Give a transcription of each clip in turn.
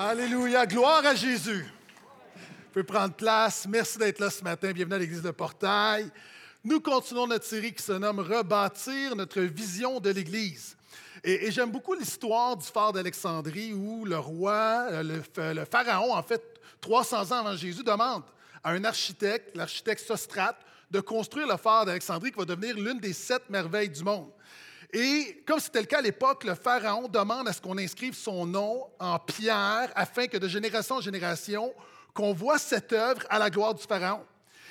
Alléluia. Gloire à Jésus. Vous pouvez prendre place. Merci d'être là ce matin. Bienvenue à l'Église de Portail. Nous continuons notre série qui se nomme Rebâtir notre vision de l'Église. Et, j'aime beaucoup l'histoire du phare d'Alexandrie où le roi, euh, le, le, pharaon, en fait, 300 ans avant Jésus, demande à un architecte, l'architecte Sostrate, de construire le phare d'Alexandrie qui va devenir l'une des sept merveilles du monde. Et comme c'était le cas à l'époque, le pharaon demande à ce qu'on inscrive son nom en pierre afin que de génération en génération, qu'on voit cette œuvre à la gloire du pharaon.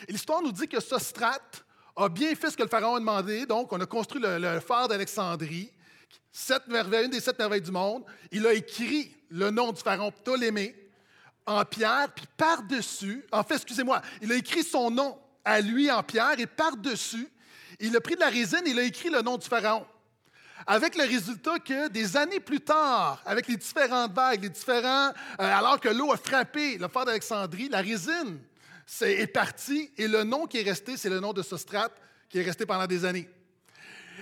L'histoire nous dit que Sostrate a bien fait ce que le pharaon a demandé. Donc, on a construit le, phare d'Alexandrie, une des sept merveilles du monde. Il a écrit le nom du pharaon Ptolémée en pierre, puis par-dessus, en fait, excusez-moi, il a écrit son nom à lui en pierre, et par-dessus, il a pris de la résine et il a écrit le nom du pharaon. Avec le résultat que des années plus tard, avec les différentes vagues, les différents, euh, alors que l'eau a frappé le fort d'Alexandrie, la résine est, partie et le nom qui est resté, c'est le nom de Sostrate qui est resté pendant des années.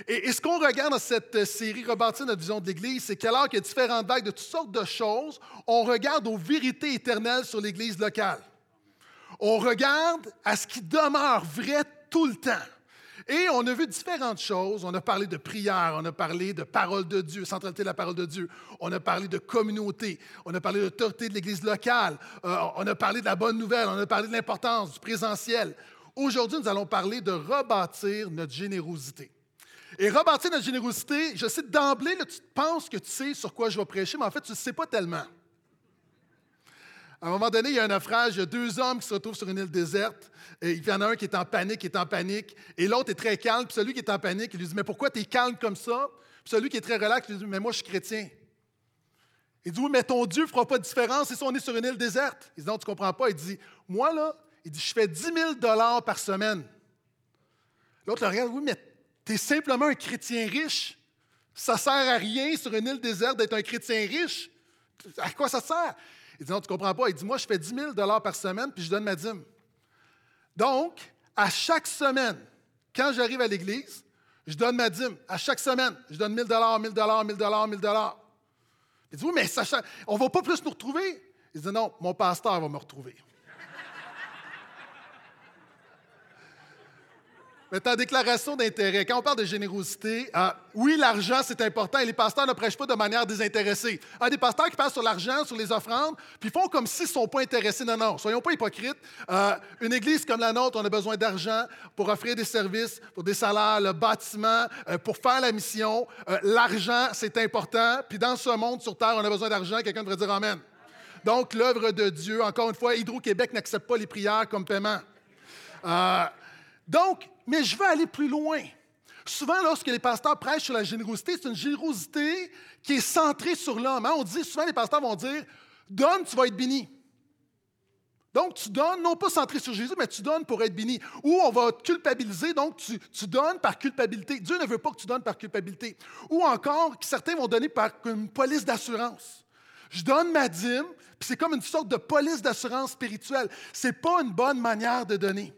Et, ce qu'on regarde dans cette série Rebâtir notre vision de l'Église, c'est qu'alors qu'il y a différentes vagues de toutes sortes de choses, on regarde aux vérités éternelles sur l'Église locale. On regarde à ce qui demeure vrai tout le temps. Et on a vu différentes choses. On a parlé de prière, on a parlé de parole de Dieu, centralité de la parole de Dieu. On a parlé de communauté, on a parlé d'autorité de l'Église locale, euh, on a parlé de la bonne nouvelle, on a parlé de l'importance du présentiel. Aujourd'hui, nous allons parler de rebâtir notre générosité. Et rebâtir notre générosité, je sais d'emblée, tu penses que tu sais sur quoi je vais prêcher, mais en fait, tu ne sais pas tellement. À un moment donné, il y a un naufrage, il y a deux hommes qui se retrouvent sur une île déserte. Et il y en a un qui est en panique, qui est en panique, et l'autre est très calme. Puis celui qui est en panique, il lui dit Mais pourquoi tu es calme comme ça Puis celui qui est très relax, lui dit Mais moi, je suis chrétien. Il dit Oui, mais ton Dieu ne fera pas de différence si on est sur une île déserte. Il dit Non, tu ne comprends pas. Il dit Moi, là, il dit Je fais 10 000 par semaine. L'autre le regarde Oui, mais tu es simplement un chrétien riche. Ça ne sert à rien sur une île déserte d'être un chrétien riche. À quoi ça sert? Il dit Non, tu ne comprends pas. Il dit Moi, je fais 10 000 par semaine, puis je donne ma dîme. Donc, à chaque semaine, quand j'arrive à l'église, je donne ma dîme. À chaque semaine, je donne 1000 dollars, 1000 dollars, 1000 dollars, 1000 dollars. Il dit Oui, mais ça, on ne va pas plus nous retrouver. Il dit Non, mon pasteur va me retrouver. Ta déclaration d'intérêt, quand on parle de générosité, ah, oui, l'argent, c'est important et les pasteurs ne prêchent pas de manière désintéressée. Il y a des pasteurs qui parlent sur l'argent, sur les offrandes, puis font comme s'ils ne sont pas intéressés. Non, non, soyons pas hypocrites. Euh, une église comme la nôtre, on a besoin d'argent pour offrir des services, pour des salaires, le bâtiment, euh, pour faire la mission. Euh, l'argent, c'est important. Puis dans ce monde sur Terre, on a besoin d'argent. Quelqu'un devrait dire Amen. Donc, l'œuvre de Dieu, encore une fois, Hydro-Québec n'accepte pas les prières comme paiement. Donc, mais je veux aller plus loin. Souvent, lorsque les pasteurs prêchent sur la générosité, c'est une générosité qui est centrée sur l'homme. Hein. On dit souvent, les pasteurs vont dire Donne, tu vas être béni. Donc, tu donnes, non pas centré sur Jésus, mais tu donnes pour être béni. Ou on va te culpabiliser, donc tu, tu, donnes par culpabilité. Dieu ne veut pas que tu donnes par culpabilité. Ou encore, certains vont donner par une police d'assurance. Je donne ma dîme, puis c'est comme une sorte de police d'assurance spirituelle. Ce n'est pas une bonne manière de donner.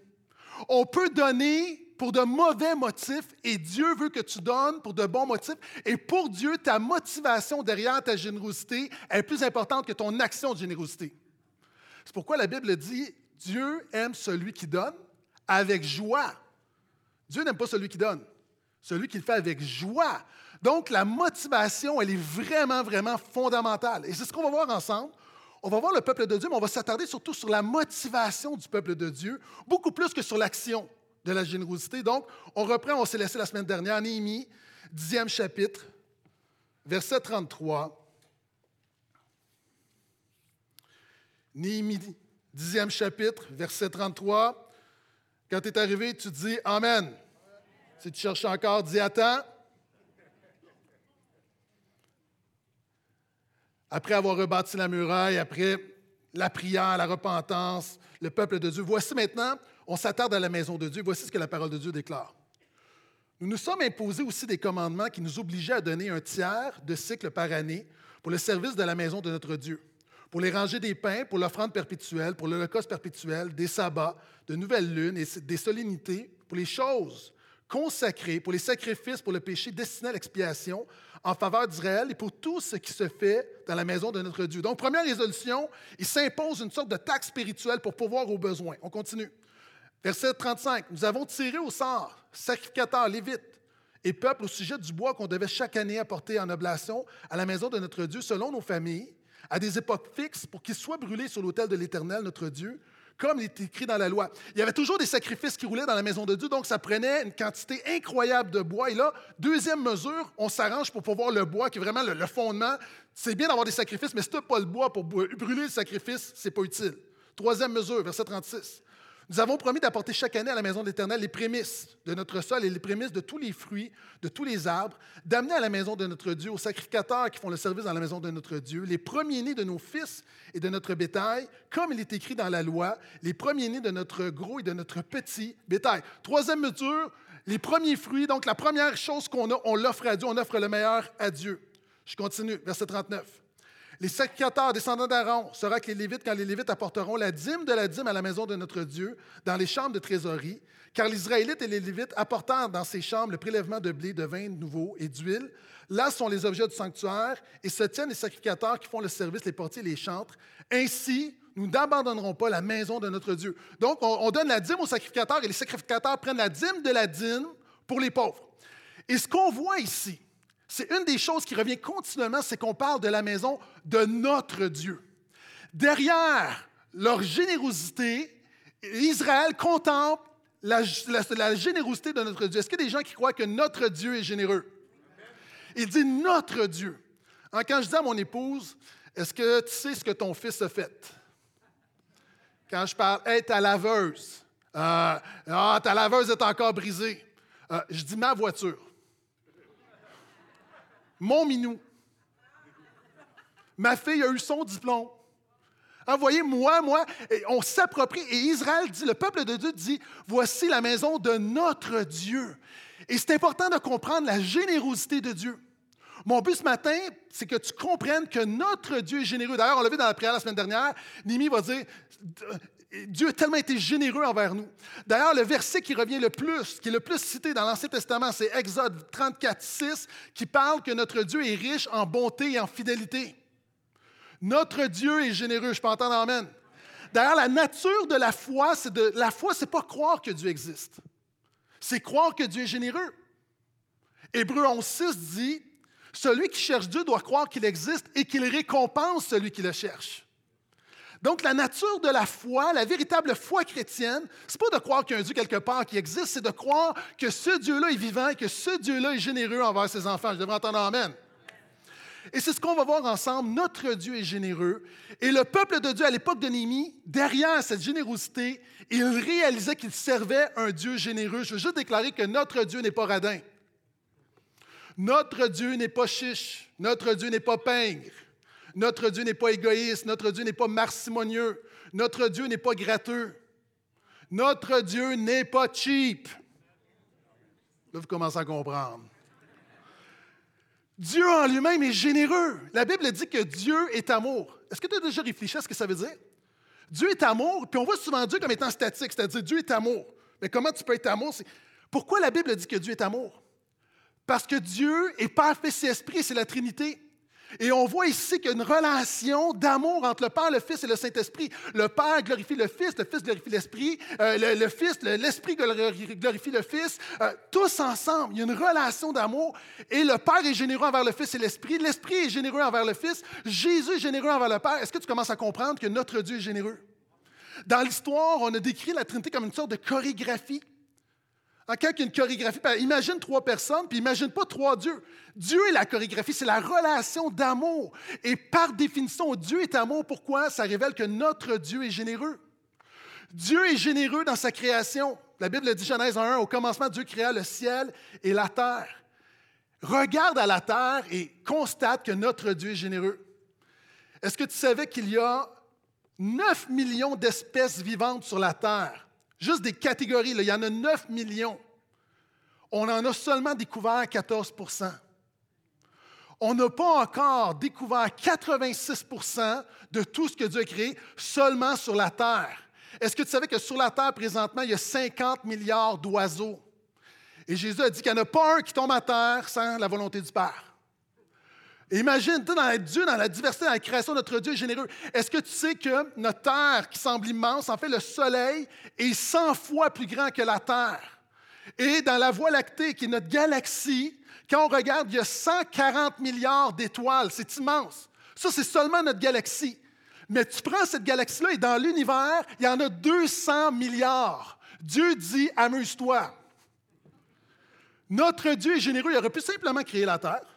On peut donner pour de mauvais motifs et Dieu veut que tu donnes pour de bons motifs. Et pour Dieu, ta motivation derrière ta générosité est plus importante que ton action de générosité. C'est pourquoi la Bible dit, Dieu aime celui qui donne avec joie. Dieu n'aime pas celui qui donne, celui qui le fait avec joie. Donc la motivation, elle est vraiment, vraiment fondamentale. Et c'est ce qu'on va voir ensemble on va voir le peuple de Dieu, mais on va s'attarder surtout sur la motivation du peuple de Dieu, beaucoup plus que sur l'action de la générosité. Donc, on reprend, on s'est laissé la semaine dernière, Néhémie, dixième chapitre, verset 33. Néhémie, dixième chapitre, verset 33. Quand tu es arrivé, tu dis Amen. Si tu cherches encore, dis Attends. Après avoir rebâti la muraille, après la prière, la repentance, le peuple de Dieu. Voici maintenant, on s'attarde à la maison de Dieu. Voici ce que la parole de Dieu déclare. Nous nous sommes imposés aussi des commandements qui nous obligeaient à donner un tiers de cycle par année pour le service de la maison de notre Dieu, pour les rangées des pains, pour l'offrande perpétuelle, pour l'holocauste perpétuel, des sabbats, de nouvelles lunes et des solennités, pour les choses consacré pour les sacrifices pour le péché destinés à l'expiation en faveur d'Israël et pour tout ce qui se fait dans la maison de notre Dieu. Donc, première résolution, il s'impose une sorte de taxe spirituelle pour pouvoir aux besoins. On continue. Verset 35. Nous avons tiré au sort, sacrificateurs, lévites et peuple au sujet du bois qu'on devait chaque année apporter en oblation à la maison de notre Dieu selon nos familles, à des époques fixes pour qu'il soit brûlé sur l'autel de l'Éternel, notre Dieu, comme il est écrit dans la loi. Il y avait toujours des sacrifices qui roulaient dans la maison de Dieu, donc ça prenait une quantité incroyable de bois. Et là, deuxième mesure, on s'arrange pour pouvoir le bois, qui est vraiment le, fondement. C'est bien d'avoir des sacrifices, mais si tu n'as pas le bois pour brûler le sacrifice, ce n'est pas utile. Troisième mesure, verset 36. Nous avons promis d'apporter chaque année à la maison de l'Éternel les prémices de notre sol et les prémices de tous les fruits, de tous les arbres, d'amener à la maison de notre Dieu, aux sacrificateurs qui font le service dans la maison de notre Dieu, les premiers-nés de nos fils et de notre bétail, comme il est écrit dans la loi, les premiers-nés de notre gros et de notre petit bétail. Troisième mesure, les premiers fruits. Donc, la première chose qu'on a, on l'offre à Dieu, on offre le meilleur à Dieu. Je continue, verset 39. Les sacrificateurs descendants d'Aaron sera que les Lévites, quand les Lévites apporteront la dîme de la dîme à la maison de notre Dieu, dans les chambres de trésorerie, car les Israélites et les Lévites apportèrent dans ces chambres le prélèvement de blé, de vin nouveau et d'huile. Là sont les objets du sanctuaire, et se tiennent les sacrificateurs qui font le service, les portiers, les chantres. Ainsi, nous n'abandonnerons pas la maison de notre Dieu. Donc, on, on donne la dîme aux sacrificateurs, et les sacrificateurs prennent la dîme de la dîme pour les pauvres. Et ce qu'on voit ici, c'est une des choses qui revient continuellement, c'est qu'on parle de la maison de notre Dieu. Derrière leur générosité, Israël contemple la, générosité de notre Dieu. Est-ce qu'il y a des gens qui croient que notre Dieu est généreux? Il dit notre Dieu. Hein, quand je dis à mon épouse, est-ce que tu sais ce que ton fils a fait? Quand je parle, hey, ta laveuse. Euh, ah, ta laveuse est encore brisée. Euh, je dis ma voiture. Mon minou. Ma fille a eu son diplôme. Envoyez moi, on s'approprie. Et Israël dit, le peuple de Dieu dit, voici la maison de notre Dieu. Et c'est important de comprendre la générosité de Dieu. Mon but ce matin, c'est que tu comprennes que notre Dieu est généreux. D'ailleurs, on l'a vu dans la prière la semaine dernière. Nimi va dire Dieu a tellement été généreux envers nous. D'ailleurs, le verset qui revient le plus, qui est le plus cité dans l'Ancien Testament, c'est Exode 34, 6, qui parle que notre Dieu est riche en bonté et en fidélité. Notre Dieu est généreux. Je peux entendre Amen. D'ailleurs, la nature de la foi, c'est de la foi, c'est pas croire que Dieu existe. C'est croire que Dieu est généreux. Hébreu 11, 6 dit Celui qui cherche Dieu doit croire qu'il existe et qu'il récompense celui qui le cherche. Donc, la nature de la foi, la véritable foi chrétienne, ce n'est pas de croire qu'il y a un Dieu quelque part qui existe, c'est de croire que ce Dieu-là est vivant et que ce Dieu-là est généreux envers ses enfants. Je devrais entendre Amen. Et c'est ce qu'on va voir ensemble. Notre Dieu est généreux. Et le peuple de Dieu, à l'époque de Néhémie, derrière cette générosité, il réalisait qu'il servait un Dieu généreux. Je veux juste déclarer que notre Dieu n'est pas radin. Notre Dieu n'est pas chiche. Notre Dieu n'est pas pingre. Notre Dieu n'est pas égoïste, notre Dieu n'est pas marcimonieux, notre Dieu n'est pas gratteux, notre Dieu n'est pas cheap. Là, vous commencez à comprendre. Dieu en lui-même est généreux. La Bible dit que Dieu est amour. Est-ce que tu as déjà réfléchi à ce que ça veut dire? Dieu est amour, puis on voit souvent Dieu comme étant statique, c'est-à-dire Dieu est amour. Mais comment tu peux être amour? Pourquoi la Bible dit que Dieu est amour? Parce que Dieu est Père, Fils et Esprit, c'est la Trinité. Et on voit ici qu'il y a une relation d'amour entre le Père, le Fils et le Saint-Esprit. Le Père glorifie le Fils, le Fils glorifie l'Esprit, euh, le, Fils, l'Esprit glorifie le Fils, euh, tous ensemble. Il y a une relation d'amour. Et le Père est généreux envers le Fils et l'Esprit. L'Esprit est généreux envers le Fils. Jésus est généreux envers le Père. Est-ce que tu commences à comprendre que notre Dieu est généreux? Dans l'histoire, on a décrit la Trinité comme une sorte de chorégraphie. Quand il y a une chorégraphie, ben, imagine trois personnes, puis imagine pas trois dieux. Dieu est la chorégraphie, c'est la relation d'amour. Et par définition, Dieu est amour. Pourquoi? Ça révèle que notre Dieu est généreux. Dieu est généreux dans sa création. La Bible dit, Genèse 1, au commencement, Dieu créa le ciel et la terre. Regarde à la terre et constate que notre Dieu est généreux. Est-ce que tu savais qu'il y a 9 millions d'espèces vivantes sur la terre? Juste des catégories, il y en a 9 millions. On en a seulement découvert 14% On n'a pas encore découvert 86% de tout ce que Dieu a créé seulement sur la Terre. Est-ce que tu savais que sur la Terre, présentement, il y a 50 milliards d'oiseaux? Et Jésus a dit qu'il n'y en a pas un qui tombe à terre sans la volonté du Père. Imagine, tu dans Dieu, dans la diversité, dans la création, notre Dieu est généreux. Est-ce que tu sais que notre terre, qui semble immense, en fait, le soleil est 100 fois plus grand que la terre? Et dans la Voie lactée, qui est notre galaxie, quand on regarde, il y a 140 milliards d'étoiles. C'est immense. Ça, c'est seulement notre galaxie. Mais tu prends cette galaxie-là et dans l'univers, il y en a 200 milliards. Dieu dit, amuse-toi. Notre Dieu est généreux. Il aurait pu simplement créer la terre.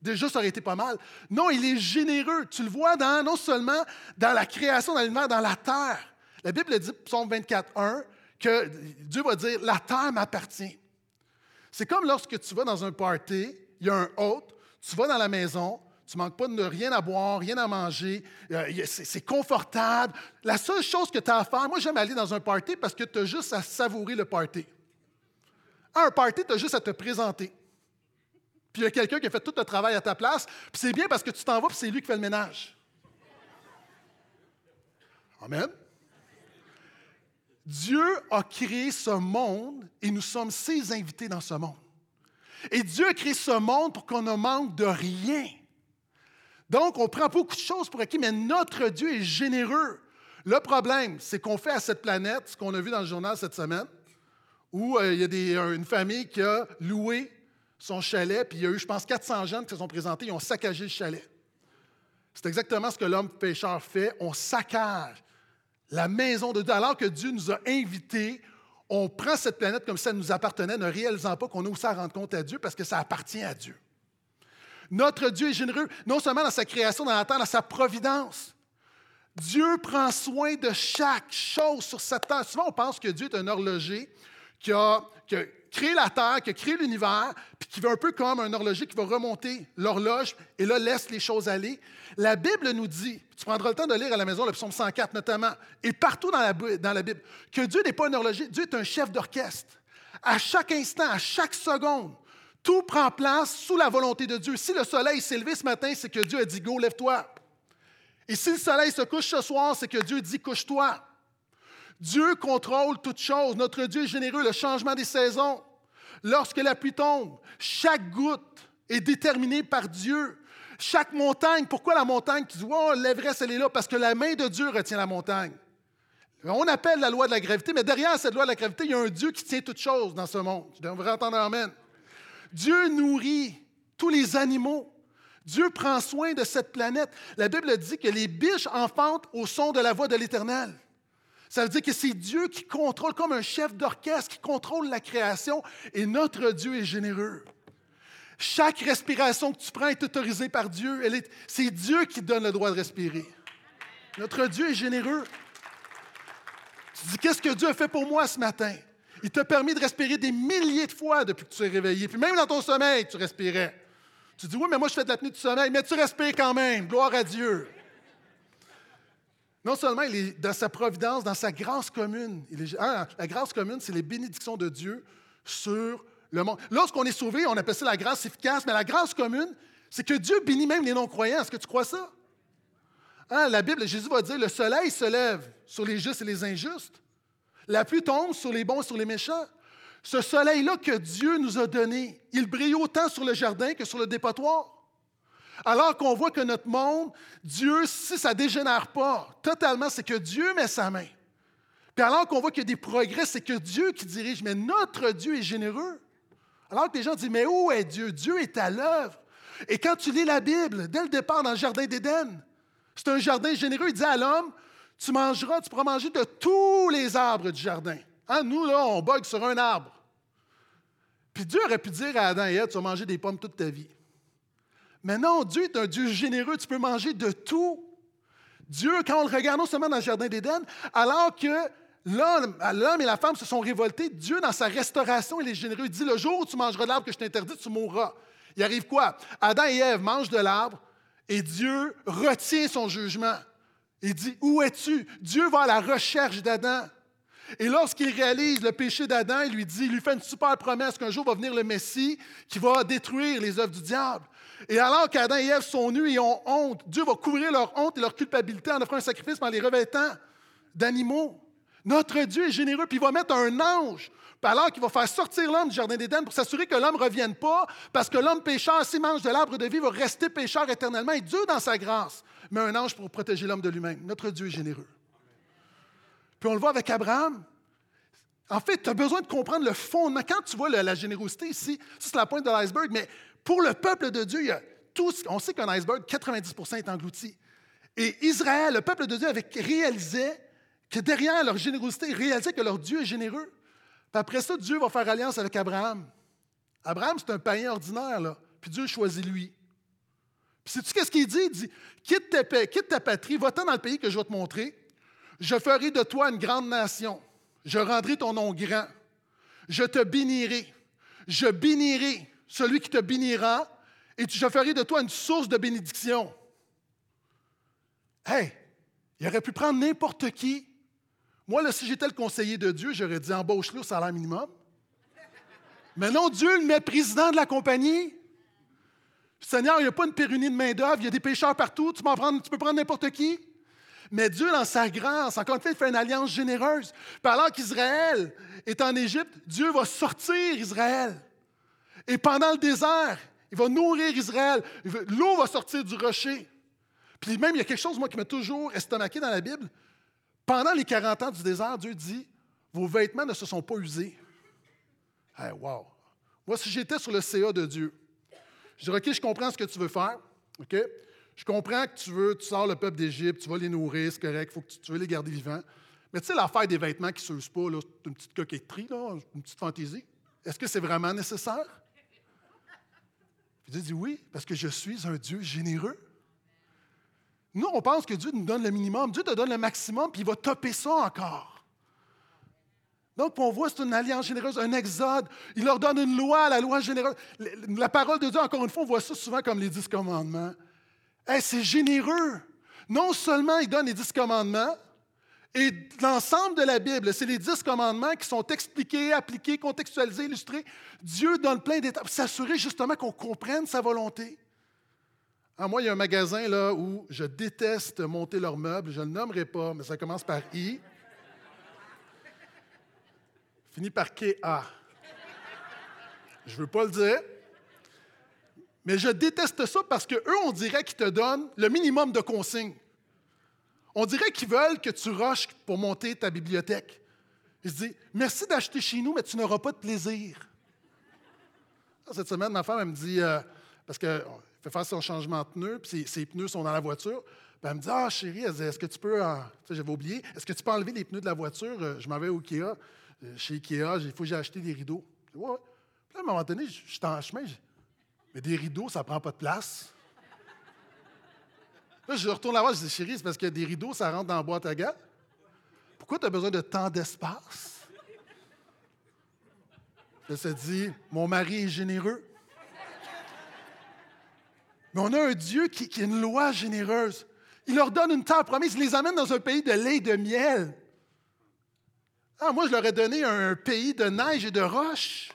Déjà, ça aurait été pas mal. Non, il est généreux. Tu le vois dans, non seulement dans la création, dans l'univers, dans la terre. La Bible dit, psaume 24, 1, que Dieu va dire La terre m'appartient. C'est comme lorsque tu vas dans un party, il y a un hôte, tu vas dans la maison, tu manques pas de rien à boire, rien à manger, euh, c'est confortable. La seule chose que tu as à faire, moi j'aime aller dans un party parce que tu as juste à savourer le party. un party, tu as juste à te présenter. Il y a quelqu'un qui a fait tout le travail à ta place, puis c'est bien parce que tu t'en vas, puis c'est lui qui fait le ménage. Amen. Dieu a créé ce monde et nous sommes ses invités dans ce monde. Et Dieu a créé ce monde pour qu'on ne manque de rien. Donc, on prend beaucoup de choses pour acquis, mais notre Dieu est généreux. Le problème, c'est qu'on fait à cette planète ce qu'on a vu dans le journal cette semaine, où euh, il y a une famille qui a loué son chalet, puis il y a eu, je pense, 400 jeunes qui se sont présentés, ils ont saccagé le chalet. C'est exactement ce que l'homme pécheur fait. On saccage la maison de Dieu. Alors que Dieu nous a invités, on prend cette planète comme si ça nous appartenait, ne réalisant pas qu'on a aussi à rendre compte à Dieu parce que ça appartient à Dieu. Notre Dieu est généreux, non seulement dans sa création, dans la terre, dans sa providence. Dieu prend soin de chaque chose sur cette terre. Souvent, on pense que Dieu est un horloger qui qui a créé la terre, qui a l'univers, puis qui veut un peu comme un horloger qui va remonter l'horloge et là laisse les choses aller. La Bible nous dit, tu prendras le temps de lire à la maison le psaume 104 notamment, et partout dans la, dans la Bible, que Dieu n'est pas un horloger, Dieu est un chef d'orchestre. À chaque instant, à chaque seconde, tout prend place sous la volonté de Dieu. Si le soleil s'est levé ce matin, c'est que Dieu a dit Go, lève-toi. Et si le soleil se couche ce soir, c'est que Dieu dit Couche-toi. Dieu contrôle toutes choses. Notre Dieu est généreux, le changement des saisons. Lorsque la pluie tombe, chaque goutte est déterminée par Dieu. Chaque montagne, pourquoi la montagne? Qui dit Oh, l'Everest, elle est là? Parce que la main de Dieu retient la montagne. On appelle la loi de la gravité, mais derrière cette loi de la gravité, il y a un Dieu qui tient toutes choses dans ce monde. Je devrais entendre Amen. Dieu nourrit tous les animaux. Dieu prend soin de cette planète. La Bible dit que les biches enfantent au son de la voix de l'Éternel. Ça veut dire que c'est Dieu qui contrôle, comme un chef d'orchestre qui contrôle la création, et notre Dieu est généreux. Chaque respiration que tu prends est autorisée par Dieu. C'est Dieu qui donne le droit de respirer. Notre Dieu est généreux. Tu dis, qu'est-ce que Dieu a fait pour moi ce matin? Il t'a permis de respirer des milliers de fois depuis que tu es réveillé. Puis même dans ton sommeil, tu respirais. Tu dis, oui, mais moi, je fais de l'apnée du sommeil, mais tu respires quand même. Gloire à Dieu. Non seulement il est dans sa providence, dans sa grâce commune. Hein, la grâce commune, c'est les bénédictions de Dieu sur le monde. Lorsqu'on est sauvé, on appelle ça la grâce efficace, mais la grâce commune, c'est que Dieu bénit même les non-croyants. Est-ce que tu crois ça? Hein, la Bible, Jésus va dire, le soleil se lève sur les justes et les injustes. La pluie tombe sur les bons et sur les méchants. Ce soleil-là que Dieu nous a donné, il brille autant sur le jardin que sur le dépotoir. Alors qu'on voit que notre monde, Dieu, si ça ne dégénère pas totalement, c'est que Dieu met sa main. Puis alors qu'on voit qu'il y a des progrès, c'est que Dieu qui dirige, mais notre Dieu est généreux. Alors que les gens disent, mais où est Dieu? Dieu est à l'œuvre. Et quand tu lis la Bible, dès le départ dans le Jardin d'Éden, c'est un jardin généreux. Il dit à l'homme, tu mangeras, tu pourras manger de tous les arbres du jardin. Hein, nous, là, on bug sur un arbre. Puis Dieu aurait pu dire à Adam et Ève, tu vas manger des pommes toute ta vie. Mais non, Dieu est un Dieu généreux, tu peux manger de tout. Dieu, quand on le regarde non seulement dans le Jardin d'Éden, alors que l'homme et la femme se sont révoltés, Dieu, dans sa restauration, il est généreux. Il dit, le jour où tu mangeras de l'arbre que je t'interdis, tu mourras. Il arrive quoi? Adam et Ève mangent de l'arbre et Dieu retient son jugement. Il dit, où es-tu? Dieu va à la recherche d'Adam. Et lorsqu'il réalise le péché d'Adam, il lui dit, il lui fait une super promesse qu'un jour va venir le Messie qui va détruire les œuvres du diable. Et alors qu'Adam et Ève sont nus et ont honte, Dieu va couvrir leur honte et leur culpabilité en offrant un sacrifice en les revêtant d'animaux. Notre Dieu est généreux, puis il va mettre un ange, alors qu'il va faire sortir l'homme du Jardin d'Éden pour s'assurer que l'homme ne revienne pas, parce que l'homme pécheur, s'il mange de l'arbre de vie, va rester pécheur éternellement. Et Dieu, dans sa grâce, met un ange pour protéger l'homme de lui-même. Notre Dieu est généreux. Puis on le voit avec Abraham. En fait, tu as besoin de comprendre le fondement. Quand tu vois la, générosité ici, c'est la pointe de l'iceberg, mais pour le peuple de Dieu, il y a tout, on sait qu'un iceberg, 90% est englouti. Et Israël, le peuple de Dieu, avait réalisé que derrière leur générosité, ils réalisaient que leur Dieu est généreux. Puis après ça, Dieu va faire alliance avec Abraham. Abraham, c'est un païen ordinaire, là. Puis Dieu choisit lui. Puis sais-tu qu'est-ce qu'il dit? Il dit quitte ta, quitte ta patrie, va-t'en dans le pays que je vais te montrer. Je ferai de toi une grande nation. Je rendrai ton nom grand. Je te bénirai. Je bénirai celui qui te bénira et je ferai de toi une source de bénédiction. Hey, il aurait pu prendre n'importe qui. Moi, là, si j'étais le conseiller de Dieu, j'aurais dit embauche-le au salaire minimum. Mais non, Dieu le met président de la compagnie. Seigneur, il n'y a pas une pérunie de main-d'œuvre, il y a des pécheurs partout, tu, tu peux prendre n'importe qui. Mais Dieu, dans sa grâce, encore une fois, il fait une alliance généreuse. Puis alors qu'Israël est en Égypte, Dieu va sortir Israël. Et pendant le désert, il va nourrir Israël. L'eau va sortir du rocher. Puis même, il y a quelque chose, moi, qui m'a toujours estomaqué dans la Bible. Pendant les 40 ans du désert, Dieu dit Vos vêtements ne se sont pas usés. Hey, wow! Moi, si j'étais sur le CA de Dieu, je dirais OK, je comprends ce que tu veux faire. OK? Je comprends que tu veux, tu sors le peuple d'Égypte, tu vas les nourrir, c'est correct, faut que tu, veux les garder vivants. Mais tu sais, l'affaire des vêtements qui ne s'usent pas, c'est une petite coquetterie, une petite fantaisie. Est-ce que c'est vraiment nécessaire? Dieu dit oui, parce que je suis un Dieu généreux. Nous, on pense que Dieu nous donne le minimum. Dieu te donne le maximum, puis il va topper ça encore. Donc, on voit, c'est une alliance généreuse, un exode. Il leur donne une loi, la loi généreuse. La parole de Dieu, encore une fois, on voit ça souvent comme les dix commandements c'est généreux. Non seulement il donne les dix commandements, et l'ensemble de la Bible, c'est les dix commandements qui sont expliqués, appliqués, contextualisés, illustrés. Dieu donne plein d'étapes pour s'assurer justement qu'on comprenne sa volonté. Ah, moi, il y a un magasin là où je déteste monter leurs meubles. Je ne le nommerai pas, mais ça commence par I. Finit par K-A. Je ne veux pas le dire. Mais je déteste ça parce qu'eux, on dirait qu'ils te donnent le minimum de consignes. On dirait qu'ils veulent que tu rushes pour monter ta bibliothèque. Ils se Merci d'acheter chez nous, mais tu n'auras pas de plaisir. Cette semaine, ma femme, me dit euh, Parce qu'elle fait faire son changement de pneus, puis ses, pneus sont dans la voiture. elle me dit Ah, chérie, est-ce que tu peux. j'avais oublié. Est-ce que tu peux enlever les pneus de la voiture? Euh, Je m'en vais au Ikea. Euh, chez Ikea, il faut que j'ai acheté des rideaux. ouais. Puis à un moment donné, je suis en chemin. Mais des rideaux, ça prend pas de place. Là, je retourne la voir, je dis, chérie, c'est parce que des rideaux, ça rentre dans la boîte à gants. Pourquoi tu as besoin de tant d'espace? Elle se dit, mon mari est généreux. Mais on a un Dieu qui, a une loi généreuse. Il leur donne une terre promise, il les amène dans un pays de lait et de miel. Ah, moi, je leur ai donné un pays de neige et de roches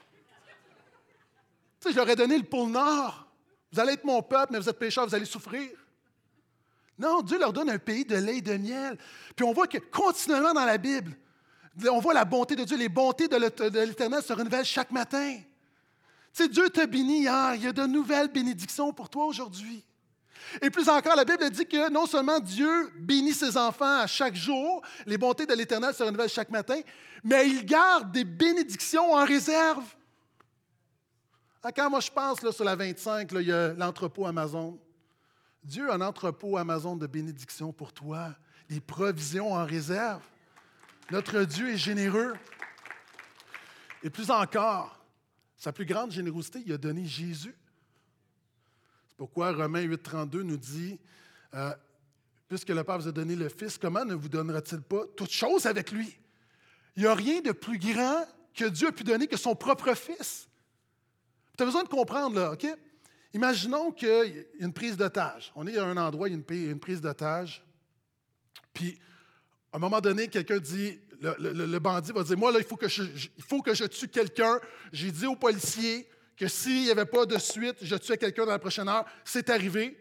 je leur ai donné le pôle Nord. Vous allez être mon peuple, mais vous êtes pécheurs, vous allez souffrir. Non, Dieu leur donne un pays de lait et de miel. Puis on voit que continuellement dans la Bible, on voit la bonté de Dieu. Les bontés de l'Éternel se renouvellent chaque matin. Tu sais, Dieu t'a béni hier. Il y a de nouvelles bénédictions pour toi aujourd'hui. Et plus encore, la Bible dit que non seulement Dieu bénit ses enfants à chaque jour, les bontés de l'Éternel se renouvellent chaque matin, mais il garde des bénédictions en réserve. Ah, quand moi je pense là, sur la 25, il y a l'entrepôt Amazon. Dieu a un entrepôt Amazon de bénédiction pour toi, des provisions en réserve. Notre Dieu est généreux. Et plus encore, sa plus grande générosité, il a donné Jésus. C'est pourquoi Romains 8,32 nous dit euh, Puisque le Père vous a donné le Fils, comment ne vous donnera-t-il pas toute chose avec lui? Il n'y a rien de plus grand que Dieu a pu donner que son propre Fils. Tu as besoin de comprendre, là, OK? Imaginons qu'il y a une prise d'otage. On est à un endroit, il y a une, prise d'otage. Puis, à un moment donné, quelqu'un dit, le, bandit va dire, moi, là, il faut que je, il faut que je tue quelqu'un. J'ai dit au policier que s'il n'y avait pas de suite, je tuais quelqu'un dans la prochaine heure. C'est arrivé.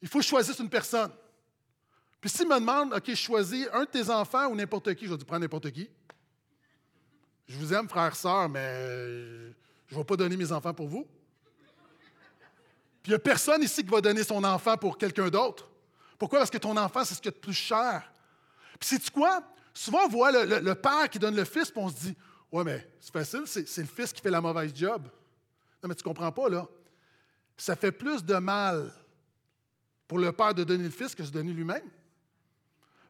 Il faut que je choisisse une personne. Puis s'il me demande, OK, choisis un de tes enfants ou n'importe qui, je vais dire, prends n'importe qui. Je vous aime, frère, sœur, mais je ne vais pas donner mes enfants pour vous. Puis il n'y a personne ici qui va donner son enfant pour quelqu'un d'autre. Pourquoi? Parce que ton enfant, c'est ce qui est le plus cher. Puis sais-tu quoi? Souvent, on voit le, père qui donne le fils, puis on se dit Ouais, mais c'est facile, c'est le fils qui fait la mauvaise job. Non, mais tu ne comprends pas, là. Ça fait plus de mal pour le père de donner le fils que de donner lui-même.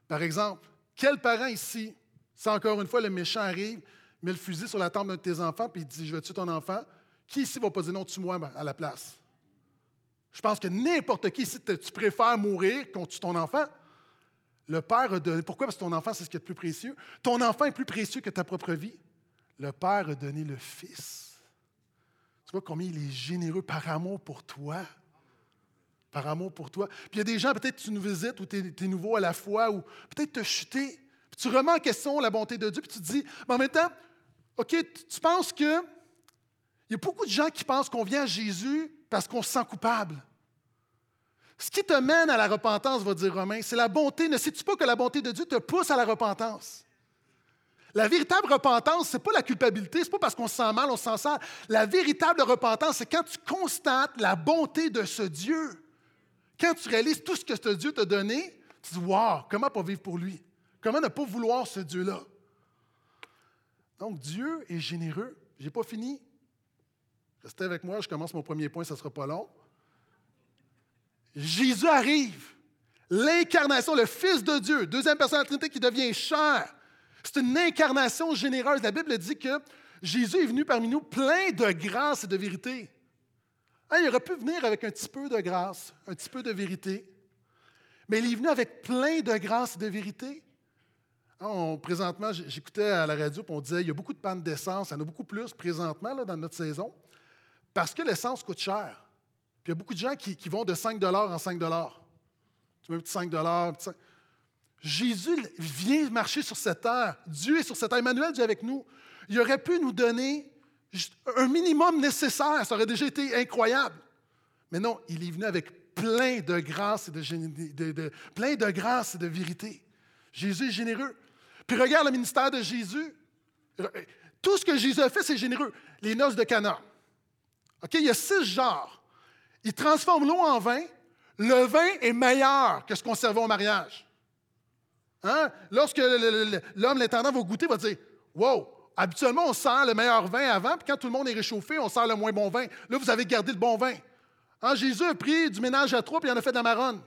Par exemple, quel parent ici, si encore une fois le méchant arrive, met le fusil sur la tempe d'un de tes enfants, puis il dit Je veux tuer ton enfant, qui ici va pas dire non, tue-moi à la place? Je pense que n'importe qui ici, tu préfères mourir qu'on tue ton enfant. Le Père a donné. Pourquoi? Parce que ton enfant, c'est ce qui est le plus précieux. Ton enfant est plus précieux que ta propre vie. Le Père a donné le Fils. Tu vois combien il est généreux par amour pour toi? Par amour pour toi. Puis il y a des gens, peut-être tu nous visites ou tu es, nouveau à la foi, ou peut-être tu as chuté. Puis tu remets en question la bonté de Dieu, puis tu te dis, mais en même temps, OK, tu penses que. Il y a beaucoup de gens qui pensent qu'on vient à Jésus parce qu'on se sent coupable. Ce qui te mène à la repentance, va dire Romain, c'est la bonté. Ne sais-tu pas que la bonté de Dieu te pousse à la repentance? La véritable repentance, ce n'est pas la culpabilité, ce n'est pas parce qu'on se sent mal, on se sent sale. La véritable repentance, c'est quand tu constates la bonté de ce Dieu. Quand tu réalises tout ce que ce Dieu t'a donné, tu dis Waouh, comment pas vivre pour lui? Comment ne pas vouloir ce Dieu-là? Donc, Dieu est généreux. Je n'ai pas fini. Restez avec moi, je commence mon premier point, ça ne sera pas long. Jésus arrive. L'incarnation, le Fils de Dieu, deuxième personne de la Trinité qui devient chair. C'est une incarnation généreuse. La Bible dit que Jésus est venu parmi nous plein de grâce et de vérité. Hein, il aurait pu venir avec un petit peu de grâce, un petit peu de vérité, mais il est venu avec plein de grâce et de vérité. Hein, présentement, j'écoutais à la radio, et on disait il y a beaucoup de pannes d'essence, il y en a beaucoup plus présentement là, dans notre saison, parce que l'essence coûte cher. Puis il y a beaucoup de gens qui, vont de 5 en 5 Tu mets un petit 5 Jésus vient marcher sur cette terre. Dieu est sur cette terre. Emmanuel Dieu avec nous. Il aurait pu nous donner un minimum nécessaire. Ça aurait déjà été incroyable. Mais non, il est venu avec plein de grâce et de, plein de grâce et de vérité. Jésus est généreux. Puis regarde le ministère de Jésus. Tout ce que Jésus a fait, c'est généreux. Les noces de Cana. OK, il y a six genres. Il transforme l'eau en vin. Le vin est meilleur que ce qu'on servait au mariage. Hein? Lorsque l'homme, l'intendant, va goûter, va dire Wow, habituellement, on sert le meilleur vin avant, puis quand tout le monde est réchauffé, on sert le moins bon vin. Là, vous avez gardé le bon vin. Hein? Jésus a pris du ménage à trois, puis il en a fait de la marronne.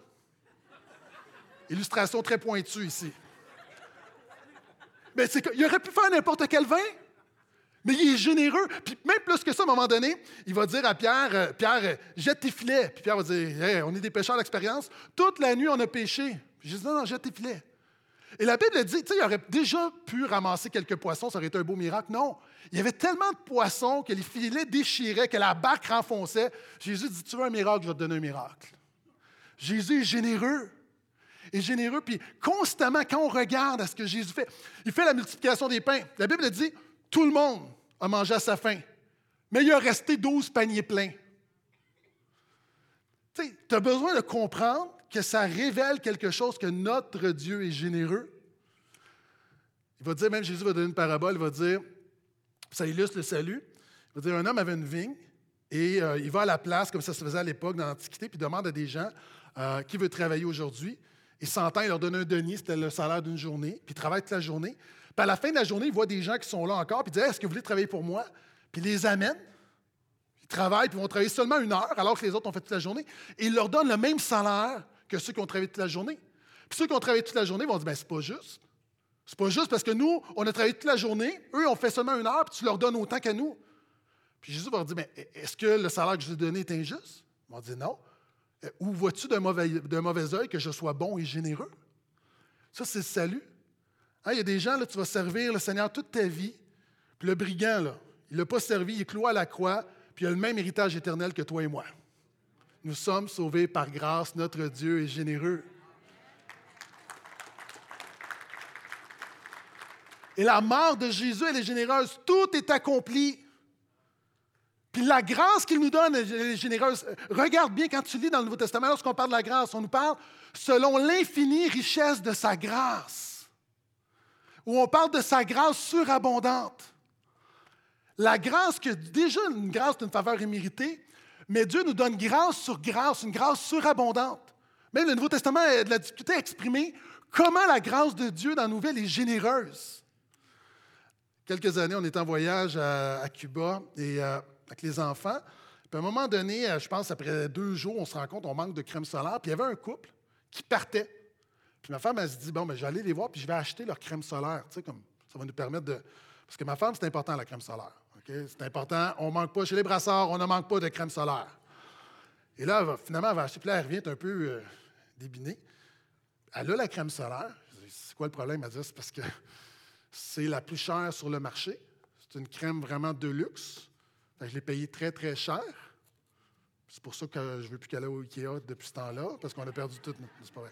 Illustration très pointue ici. Mais c'est il aurait pu faire n'importe quel vin. Mais il est généreux. Puis même plus que ça, à un moment donné, il va dire à Pierre, euh, Pierre, euh, jette tes filets. Puis Pierre va dire, on est des pêcheurs d'expérience. Toute la nuit, on a pêché. Puis Jésus dit, non, non, jette tes filets. Et la Bible dit, tu sais, il aurait déjà pu ramasser quelques poissons, ça aurait été un beau miracle. Non, il y avait tellement de poissons que les filets déchiraient, que la barque renfonçait. Jésus dit, tu veux un miracle, je vais te donner un miracle. Jésus est généreux. Et généreux, puis constamment, quand on regarde à ce que Jésus fait, il fait la multiplication des pains. La Bible dit, tout le monde a mangé à sa faim, mais il a resté 12 paniers pleins. Tu as besoin de comprendre que ça révèle quelque chose, que notre Dieu est généreux. Il va dire, même Jésus va donner une parabole, il va dire, ça illustre le salut, il va dire, un homme avait une vigne et euh, il va à la place, comme ça se faisait à l'époque dans l'Antiquité, puis demande à des gens euh, qui veut travailler aujourd'hui. Il s'entend, il leur donne un denier, c'était le salaire d'une journée, puis il travaille toute la journée. Puis à la fin de la journée, il voit des gens qui sont là encore, puis il dit Est-ce que vous voulez travailler pour moi? Puis il les amène. Ils travaillent, puis ils vont travailler seulement une heure, alors que les autres ont fait toute la journée. Et il leur donne le même salaire que ceux qui ont travaillé toute la journée. Puis ceux qui ont travaillé toute la journée vont dire Bien, c'est pas juste. C'est pas juste parce que nous, on a travaillé toute la journée, eux, on fait seulement une heure, puis tu leur donnes autant qu'à nous. Puis Jésus va leur dire Mais est-ce que le salaire que je vous ai donné est injuste? Ils vont dire Non. Où vois-tu d'un mauvais, mauvais œil que je sois bon et généreux? Ça, c'est le salut. Hein, il y a des gens, là, tu vas servir le Seigneur toute ta vie, puis le brigand, là, il ne l'a pas servi, il est cloué à la croix, puis il a le même héritage éternel que toi et moi. Nous sommes sauvés par grâce, notre Dieu est généreux. Et la mort de Jésus, elle est généreuse. Tout est accompli. Puis la grâce qu'il nous donne est généreuse. Regarde bien quand tu lis dans le Nouveau Testament, lorsqu'on parle de la grâce, on nous parle selon l'infinie richesse de sa grâce. Ou on parle de sa grâce surabondante. La grâce, que déjà une grâce d'une faveur imméritée, mais Dieu nous donne grâce sur grâce, une grâce surabondante. Même le Nouveau Testament a de la difficulté à exprimer comment la grâce de Dieu dans la nouvelle est généreuse. Quelques années, on était en voyage à, Cuba et euh, avec les enfants. Puis à un moment donné, euh, je pense après deux jours, on se rend compte qu'on manque de crème solaire. Puis il y avait un couple qui partait. Puis ma femme, elle se dit Bon, ben, je vais aller les voir, puis je vais acheter leur crème solaire. Tu sais, comme ça va nous permettre de. Parce que ma femme, c'est important, la crème solaire. C'est important. On ne manque pas. Chez les brassards, on ne manque pas de crème solaire. Et là, finalement, elle va acheter. Puis là, elle revient un peu euh, débinée. Elle a la crème solaire. C'est quoi le problème? Elle dit C'est parce que c'est la plus chère sur le marché. C'est une crème vraiment de luxe. je l'ai payée très, très cher. C'est pour ça que je ne veux plus qu'elle aille au Ikea depuis ce temps-là, parce qu'on a perdu tout. C'est pas vrai.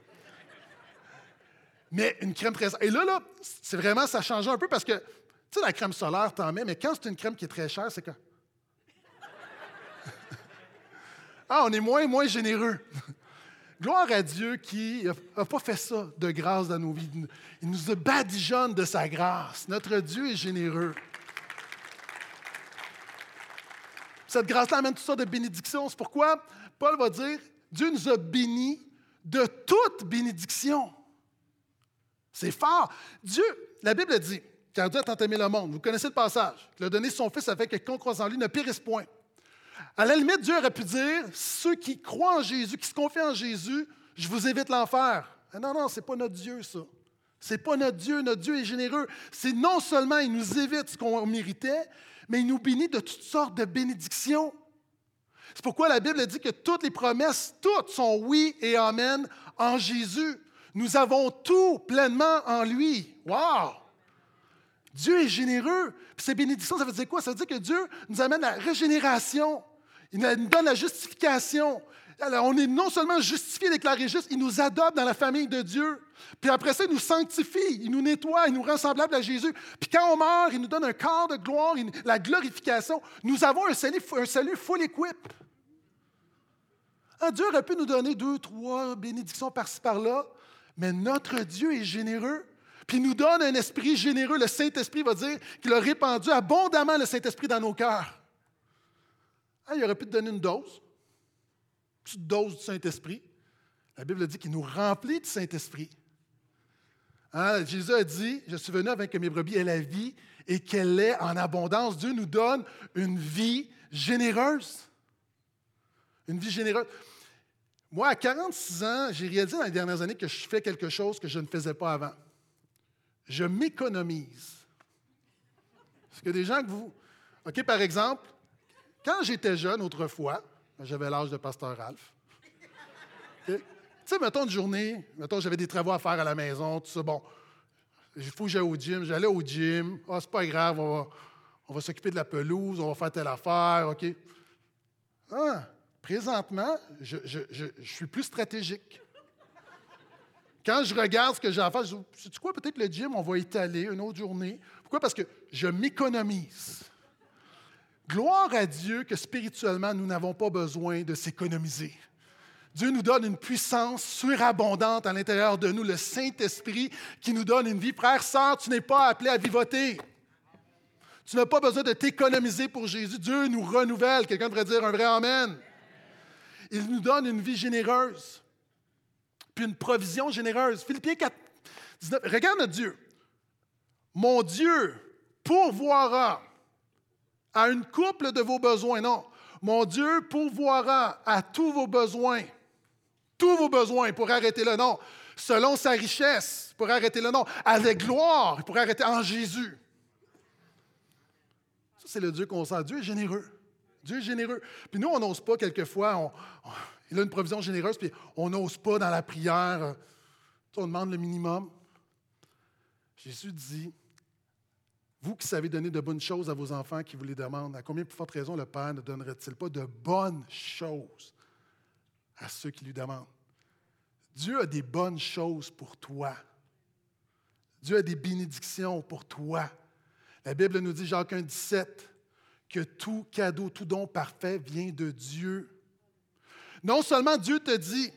Mais une crème très. Et là, là, c'est vraiment, ça change un peu parce que, tu sais, la crème solaire, t'en mets, mais quand c'est une crème qui est très chère, c'est quoi? ah, on est moins moins généreux. Gloire à Dieu qui n'a pas fait ça de grâce dans nos vies. Il nous a badigeonne de sa grâce. Notre Dieu est généreux. Cette grâce-là amène toutes sortes de bénédictions. C'est pourquoi Paul va dire Dieu nous a bénis de toute bénédiction. C'est fort. Dieu, la Bible dit, car Dieu a tant aimé le monde. Vous connaissez le passage. Il a donné son Fils afin que quiconque croit en lui ne périsse point. À la limite, Dieu aurait pu dire ceux qui croient en Jésus, qui se confient en Jésus, je vous évite l'enfer. Non, non, ce n'est pas notre Dieu, ça. Ce n'est pas notre Dieu. Notre Dieu est généreux. C'est non seulement il nous évite ce qu'on méritait, mais il nous bénit de toutes sortes de bénédictions. C'est pourquoi la Bible dit que toutes les promesses, toutes sont oui et amen en Jésus. Nous avons tout pleinement en lui. Wow! Dieu est généreux. Puis ces bénédictions, ça veut dire quoi? Ça veut dire que Dieu nous amène à la régénération. Il nous donne la justification. Alors, on est non seulement justifié, déclaré juste, il nous adopte dans la famille de Dieu. Puis après ça, il nous sanctifie, il nous nettoie, il nous rend semblables à Jésus. Puis quand on meurt, il nous donne un corps de gloire, la glorification. Nous avons un salut, un salut full equip. Un Dieu aurait pu nous donner deux, trois bénédictions par-ci, par-là, mais notre Dieu est généreux. Puis il nous donne un esprit généreux. Le Saint-Esprit va dire qu'il a répandu abondamment le Saint-Esprit dans nos cœurs. Ah, il aurait pu te donner une dose, une petite dose du Saint-Esprit. La Bible dit qu'il nous remplit du Saint-Esprit. Hein, Jésus a dit, je suis venu avec que mes brebis aient la vie et qu'elle est en abondance. Dieu nous donne une vie généreuse. Une vie généreuse. Moi, à 46 ans, j'ai réalisé dans les dernières années que je fais quelque chose que je ne faisais pas avant. Je m'économise. Est-ce que des gens que vous. OK, par exemple, quand j'étais jeune autrefois, j'avais l'âge de pasteur Ralph. Tu sais, mettons une journée, mettons j'avais des travaux à faire à la maison, tout ça. Bon, il faut que j'aille au gym. J'allais au gym. Ah, c'est pas grave, on va, s'occuper de la pelouse, on va faire telle affaire, OK? Ah, présentement, je, suis plus stratégique. Quand je regarde ce que j'ai à faire, je dis, sais quoi, peut-être le gym, on va étaler une autre journée. Pourquoi? Parce que je m'économise. Gloire à Dieu que spirituellement, nous n'avons pas besoin de s'économiser. Dieu nous donne une puissance surabondante à l'intérieur de nous, le Saint-Esprit qui nous donne une vie. Frère, sœur, tu n'es pas appelé à vivoter. Tu n'as pas besoin de t'économiser pour Jésus. Dieu nous renouvelle. Quelqu'un devrait dire un vrai Amen. Il nous donne une vie généreuse, puis une provision généreuse. Philippiens 4, 19. Regarde notre Dieu. Mon Dieu pourvoira à une couple de vos besoins. Non. Mon Dieu pourvoira à tous vos besoins. Tous vos besoins pour arrêter le nom. Selon sa richesse, pour arrêter le nom. Avec gloire, pour arrêter en Jésus. Ça, c'est le Dieu qu'on sent. Dieu est généreux. Dieu est généreux. Puis nous, on n'ose pas quelquefois. il a une provision généreuse, puis on n'ose pas dans la prière. On demande le minimum. Jésus dit vous qui savez donner de bonnes choses à vos enfants qui vous les demandent, à combien plus forte raison le Père ne donnerait-il pas de bonnes choses à ceux qui lui demandent? Dieu a des bonnes choses pour toi. Dieu a des bénédictions pour toi. La Bible nous dit, Jacques 1, 17, que tout cadeau, tout don parfait vient de Dieu. Non seulement Dieu te dit,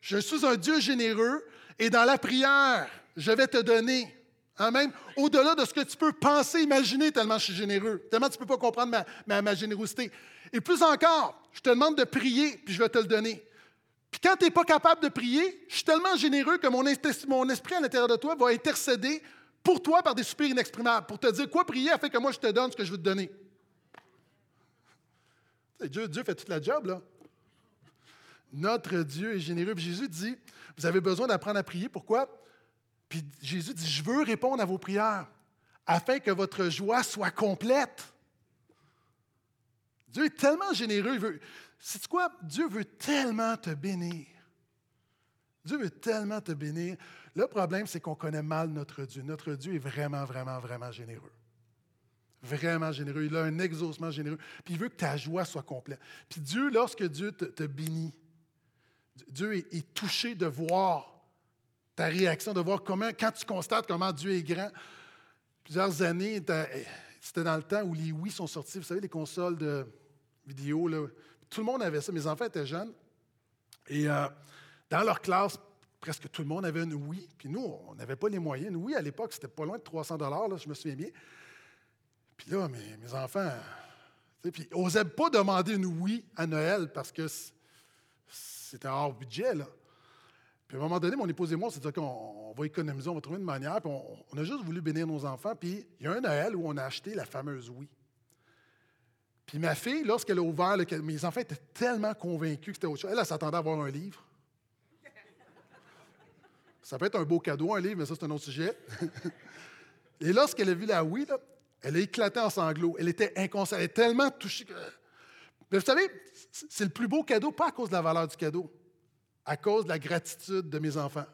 je suis un Dieu généreux et dans la prière, je vais te donner. Amen. Au-delà de ce que tu peux penser, imaginer, tellement je suis généreux, tellement tu ne peux pas comprendre ma, ma, générosité. Et plus encore, je te demande de prier, puis je vais te le donner. Puis quand tu n'es pas capable de prier, je suis tellement généreux que mon, mon esprit à l'intérieur de toi va intercéder pour toi par des soupirs inexprimables, pour te dire quoi prier afin que moi je te donne ce que je veux te donner. Dieu, fait toute la job, là. Notre Dieu est généreux. Jésus dit, vous avez besoin d'apprendre à prier. Pourquoi? Puis Jésus dit, je veux répondre à vos prières afin que votre joie soit complète. Dieu est tellement généreux. C'est quoi? Dieu veut tellement te bénir. Dieu veut tellement te bénir. Le problème, c'est qu'on connaît mal notre Dieu. Notre Dieu est vraiment, vraiment, vraiment généreux. Vraiment généreux. Il a un exaucement généreux. Puis il veut que ta joie soit complète. Puis Dieu, lorsque Dieu te bénit, Dieu est, touché de voir ta réaction, de voir comment, quand tu constates comment Dieu est grand. Plusieurs années, c'était dans le temps où les Wii sont sortis, vous savez, les consoles de vidéo, là, tout le monde avait ça. Mes enfants étaient jeunes. Et euh, dans leur classe, presque tout le monde avait une Wii. Puis nous, on n'avait pas les moyens. Une Wii, à l'époque, c'était pas loin de 300 là, je me souviens bien. Puis là, mes, enfants, puis ils n'osaient pas demander une Wii à Noël parce que c'était hors budget, là. Puis à un moment donné, mon épouse et moi, on s'est dit qu'on va économiser, on va trouver une manière. Puis on, a juste voulu bénir nos enfants. Puis il y a un Noël où on a acheté la fameuse oui. Puis ma fille, lorsqu'elle a ouvert, mes enfants étaient tellement convaincus que c'était autre chose. Elle, elle s'attendait à avoir un livre. Ça peut être un beau cadeau, un livre, mais ça, c'est un autre sujet. et lorsqu'elle a vu la oui, elle a éclaté en sanglots. Elle était inconsciente. Elle était tellement touchée. Mais vous savez, c'est le plus beau cadeau, pas à cause de la valeur du cadeau, à cause de la gratitude de mes enfants.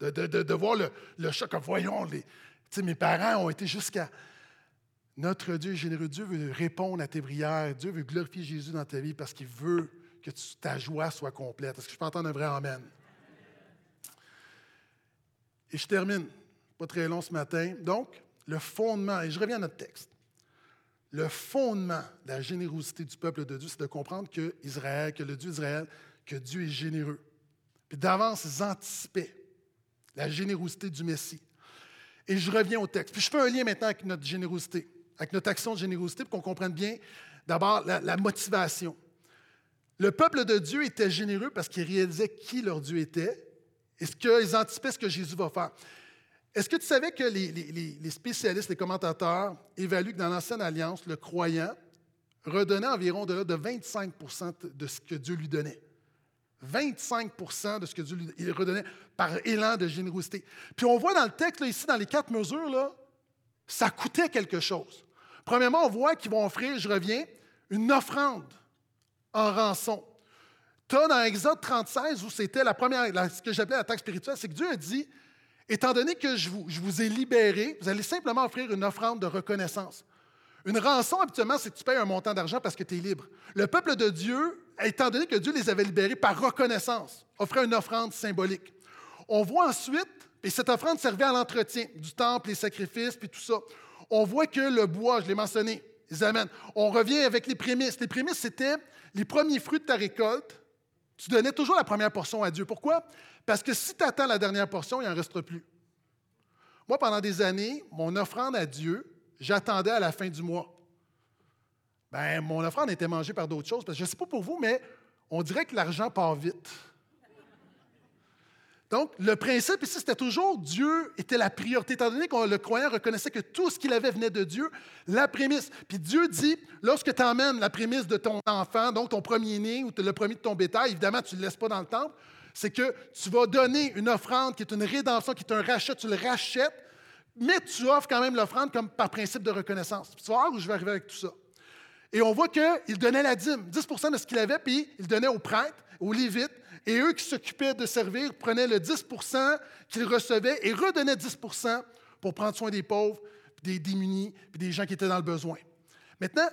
De, voir le, choc. Voyons, les, mes parents ont été jusqu'à. Notre Dieu est généreux. Dieu veut répondre à tes prières. Dieu veut glorifier Jésus dans ta vie parce qu'il veut que ta joie soit complète. Est-ce que je peux entendre un vrai Amen? Et je termine, pas très long ce matin. Donc, le fondement, et je reviens à notre texte le fondement de la générosité du peuple de Dieu, c'est de comprendre que Israël, que le Dieu d'Israël, que Dieu est généreux. Puis d'avance, ils anticipaient la générosité du Messie. Et je reviens au texte. Puis je fais un lien maintenant avec notre générosité, avec notre action de générosité, pour qu'on comprenne bien d'abord la, motivation. Le peuple de Dieu était généreux parce qu'il réalisait qui leur Dieu était et ce qu'ils anticipaient ce que Jésus va faire. Est-ce que tu savais que les, spécialistes, les commentateurs évaluent que dans l'Ancienne Alliance, le croyant redonnait environ de, de 25% de ce que Dieu lui donnait? 25% de ce que Dieu lui redonnait par élan de générosité. Puis on voit dans le texte, ici, dans les quatre mesures, là, ça coûtait quelque chose. Premièrement, on voit qu'ils vont offrir, je reviens, une offrande en rançon. Tu as dans Exode 36, où c'était la première, ce que j'appelais la taxe spirituelle, c'est que Dieu a dit Étant donné que je vous, ai libéré, vous allez simplement offrir une offrande de reconnaissance. Une rançon, habituellement, c'est que tu payes un montant d'argent parce que tu es libre. Le peuple de Dieu, étant donné que Dieu les avait libérés par reconnaissance, offrait une offrande symbolique. On voit ensuite, et cette offrande servait à l'entretien du temple, les sacrifices, puis tout ça. On voit que le bois, je l'ai mentionné, ils amènent. On revient avec les prémices. Les prémices, c'était les premiers fruits de ta récolte. Tu donnais toujours la première portion à Dieu. Pourquoi? Parce que si tu attends la dernière portion, il n'en restera plus. Moi, pendant des années, mon offrande à Dieu, j'attendais à la fin du mois. Ben, mon offrande était mangée par d'autres choses. Parce que je ne sais pas pour vous, mais on dirait que l'argent part vite. Donc, le principe ici, c'était toujours Dieu était la priorité, étant donné que le croyant reconnaissait que tout ce qu'il avait venait de Dieu, la prémisse. Puis Dieu dit, lorsque tu emmènes la prémisse de ton enfant, donc ton premier-né ou le premier de ton bétail, évidemment, tu ne le laisses pas dans le temple, c'est que tu vas donner une offrande qui est une rédemption, qui est un rachat, tu le rachètes, mais tu offres quand même l'offrande comme par principe de reconnaissance. tu vas où je vais arriver avec tout ça. Et on voit qu'il donnait la dîme, 10% de ce qu'il avait, puis il donnait aux prêtres, aux lévites, et eux qui s'occupaient de servir prenaient le 10% qu'ils recevaient et redonnaient 10% pour prendre soin des pauvres, des démunis, puis des gens qui étaient dans le besoin. Maintenant,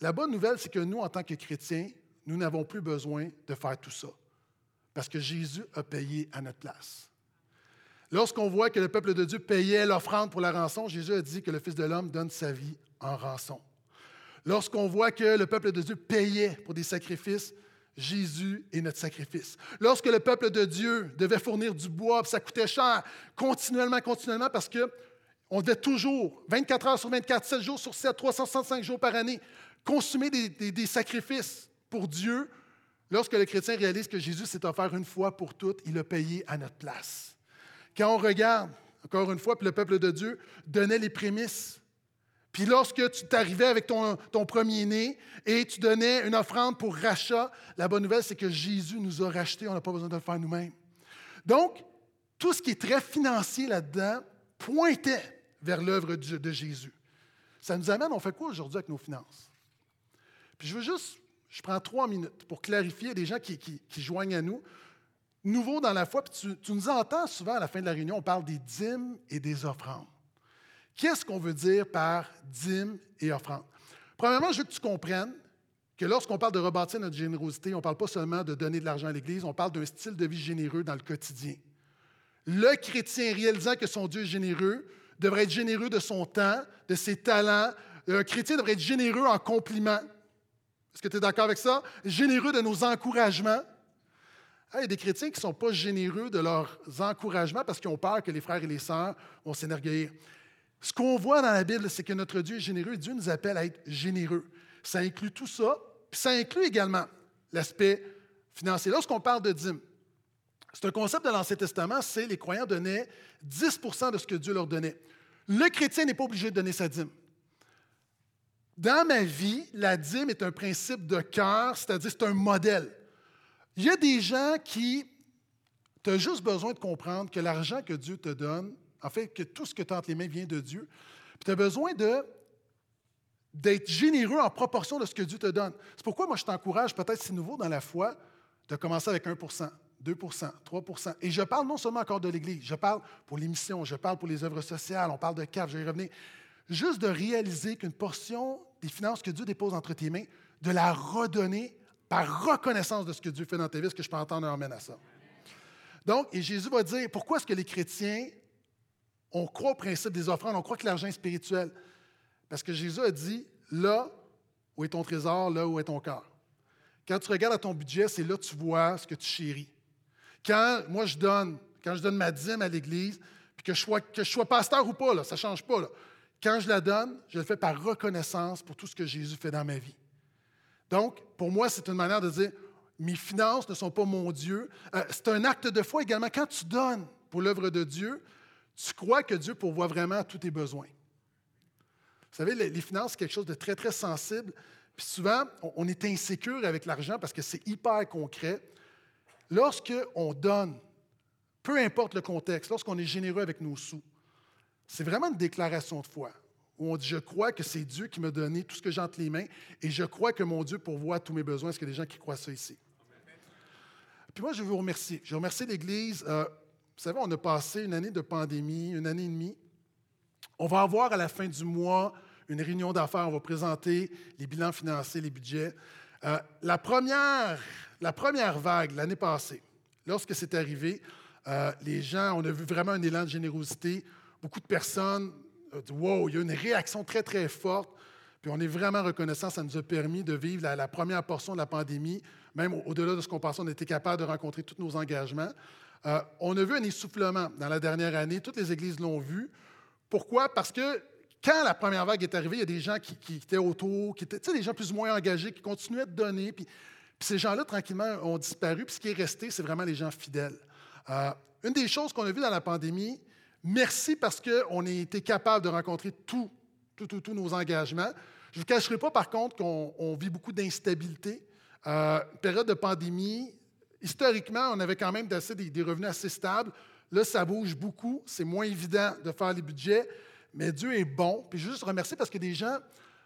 la bonne nouvelle, c'est que nous, en tant que chrétiens, nous n'avons plus besoin de faire tout ça parce que Jésus a payé à notre place. Lorsqu'on voit que le peuple de Dieu payait l'offrande pour la rançon, Jésus a dit que le Fils de l'homme donne sa vie en rançon. Lorsqu'on voit que le peuple de Dieu payait pour des sacrifices, Jésus est notre sacrifice. Lorsque le peuple de Dieu devait fournir du bois, ça coûtait cher, continuellement, continuellement, parce qu'on devait toujours, 24 heures sur 24, 7 jours sur 7, 365 jours par année, consommer des, sacrifices pour Dieu. Lorsque le chrétien réalise que Jésus s'est offert une fois pour toutes, il a payé à notre place. Quand on regarde, encore une fois, puis le peuple de Dieu donnait les prémices puis lorsque tu t'arrivais avec ton, premier-né et tu donnais une offrande pour rachat, la bonne nouvelle, c'est que Jésus nous a rachetés, on n'a pas besoin de le faire nous-mêmes. Donc, tout ce qui est très financier là-dedans pointait vers l'œuvre de Jésus. Ça nous amène, on fait quoi aujourd'hui avec nos finances? Puis je veux juste, je prends trois minutes pour clarifier des gens qui, joignent à nous. Nouveau dans la foi, puis tu, tu nous entends souvent à la fin de la réunion, on parle des dîmes et des offrandes. Qu'est-ce qu'on veut dire par dîme et offrande? Premièrement, je veux que tu comprennes que lorsqu'on parle de rebâtir notre générosité, on ne parle pas seulement de donner de l'argent à l'Église, on parle d'un style de vie généreux dans le quotidien. Le chrétien réalisant que son Dieu est généreux devrait être généreux de son temps, de ses talents. Un chrétien devrait être généreux en compliments. Est-ce que tu es d'accord avec ça? Généreux de nos encouragements. il y a des chrétiens qui ne sont pas généreux de leurs encouragements parce qu'ils ont peur que les frères et les sœurs vont s'énergueillir. Ce qu'on voit dans la Bible, c'est que notre Dieu est généreux. Dieu nous appelle à être généreux. Ça inclut tout ça, puis ça inclut également l'aspect financier. Lorsqu'on parle de dîme, c'est un concept de l'Ancien Testament, c'est les croyants donnaient 10% de ce que Dieu leur donnait. Le chrétien n'est pas obligé de donner sa dîme. Dans ma vie, la dîme est un principe de cœur, c'est-à-dire c'est un modèle. Il y a des gens qui, tu as juste besoin de comprendre que l'argent que Dieu te donne, en fait, que tout ce que tu as entre les mains vient de Dieu. Puis tu as besoin d'être généreux en proportion de ce que Dieu te donne. C'est pourquoi moi je t'encourage, peut-être c'est nouveau dans la foi, de commencer avec 1% 2% 3% Et je parle non seulement encore de l'Église, je parle pour les missions, je parle pour les œuvres sociales, on parle de CAF, je vais y revenir. Juste de réaliser qu'une portion des finances que Dieu dépose entre tes mains, de la redonner par reconnaissance de ce que Dieu fait dans ta vie, ce que je peux entendre un à ça? Donc, et Jésus va dire, pourquoi est-ce que les chrétiens on croit au principe des offrandes, on croit que l'argent est spirituel. Parce que Jésus a dit, là où est ton trésor, là où est ton cœur. Quand tu regardes à ton budget, c'est là que tu vois ce que tu chéris. Quand moi je donne, quand je donne ma dîme à l'Église, puis que je, sois, pasteur ou pas, ça ne change pas. Quand je la donne, je le fais par reconnaissance pour tout ce que Jésus fait dans ma vie. Donc, pour moi, c'est une manière de dire, mes finances ne sont pas mon Dieu. Euh, c'est un acte de foi également. Quand tu donnes pour l'œuvre de Dieu, tu crois que Dieu pourvoit vraiment à tous tes besoins. Vous savez, les finances, c'est quelque chose de très, très sensible. Puis souvent, on est insécure avec l'argent parce que c'est hyper concret. Lorsqu'on donne, peu importe le contexte, lorsqu'on est généreux avec nos sous, c'est vraiment une déclaration de foi où on dit Je crois que c'est Dieu qui m'a donné tout ce que j'ai entre les mains et je crois que mon Dieu pourvoit tous mes besoins. Est-ce qu'il y a des gens qui croient ça ici? Puis moi, je veux vous remercier. Je remercie l'Église. Euh, vous savez, on a passé une année de pandémie, une année et demie. On va avoir à la fin du mois une réunion d'affaires. On va présenter les bilans financiers, les budgets. Euh, la, première, la première vague, l'année passée, lorsque c'est arrivé, euh, les gens, on a vu vraiment un élan de générosité. Beaucoup de personnes ont dit Wow, il y a une réaction très, très forte. Puis on est vraiment reconnaissant. Ça nous a permis de vivre la, la première portion de la pandémie. Même au-delà de ce qu'on pensait, on était capable de rencontrer tous nos engagements. Euh, on a vu un essoufflement dans la dernière année. Toutes les églises l'ont vu. Pourquoi? Parce que quand la première vague est arrivée, il y a des gens qui, étaient autour, qui étaient, des gens plus ou moins engagés, qui continuaient de donner. Puis, ces gens-là, tranquillement, ont disparu. Puis ce qui est resté, c'est vraiment les gens fidèles. Euh, une des choses qu'on a vues dans la pandémie, merci parce qu'on a été capable de rencontrer tous tout, nos engagements. Je ne vous cacherai pas, par contre, qu'on vit beaucoup d'instabilité. Euh, période de pandémie, historiquement, on avait quand même des, des revenus assez stables. Là, ça bouge beaucoup. C'est moins évident de faire les budgets, mais Dieu est bon. Puis je veux juste remercier parce que des gens,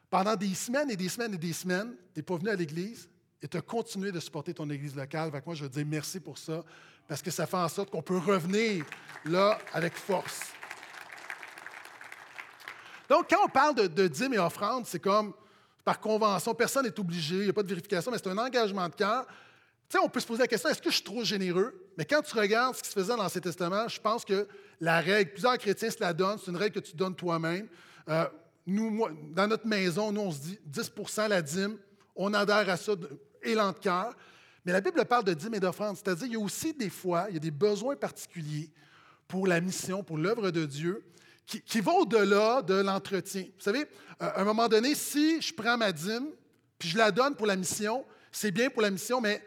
pendant des semaines et des semaines et des semaines, tu n'es pas venu à l'Église et tu as continué de supporter ton Église locale. Avec moi, je veux dire merci pour ça parce que ça fait en sorte qu'on peut revenir là avec force. Donc, quand on parle de, de dîmes et offrandes, c'est comme par convention, personne n'est obligé, il n'y a pas de vérification, mais c'est un engagement de cœur on peut se poser la question, est-ce que je suis trop généreux? Mais quand tu regardes ce qui se faisait dans l'Ancien Testament, je pense que la règle, plusieurs chrétiens se la donnent, c'est une règle que tu donnes toi-même. Euh, nous, dans notre maison, nous, on se dit 10% la dîme, on adhère à ça élan de cœur. Mais la Bible parle de dîme et d'offrande, c'est-à-dire qu'il y a aussi des fois, il y a des besoins particuliers pour la mission, pour l'œuvre de Dieu, qui, qui vont au-delà de l'entretien. Vous savez, à un moment donné, si je prends ma dîme, puis je la donne pour la mission, c'est bien pour la mission, mais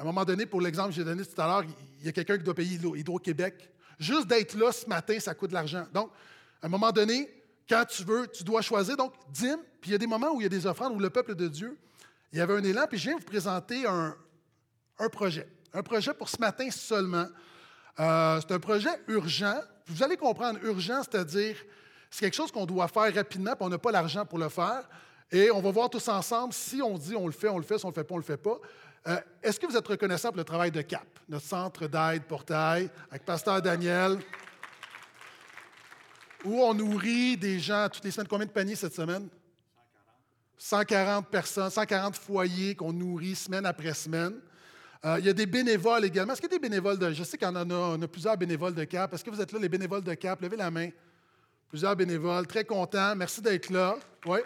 à un moment donné, pour l'exemple que j'ai donné tout à l'heure, il y a quelqu'un qui doit payer Hydro-Québec. Juste d'être là ce matin, ça coûte de l'argent. Donc, à un moment donné, quand tu veux, tu dois choisir. Donc, dîme, puis il y a des moments où il y a des offrandes, où le peuple de Dieu, il y avait un élan, puis je viens vous présenter un, un projet. Un projet pour ce matin seulement. Euh, c'est un projet urgent. Vous allez comprendre, urgent, c'est-à-dire, c'est quelque chose qu'on doit faire rapidement, puis on n'a pas l'argent pour le faire. Et on va voir tous ensemble si on dit on le fait, on le fait, si on le fait pas, on le fait pas. Euh, est-ce que vous êtes reconnaissant pour le travail de CAP, notre centre d'aide portail, avec Pasteur Daniel, où on nourrit des gens toutes les semaines? Combien de paniers cette semaine? 140 personnes, 140 foyers qu'on nourrit semaine après semaine. Euh, il y a des bénévoles également. Est-ce qu'il y a des bénévoles de. Je sais qu'on en a, on a plusieurs bénévoles de CAP. Est-ce que vous êtes là, les bénévoles de CAP? Levez la main. Plusieurs bénévoles. Très contents. Merci d'être là. Oui.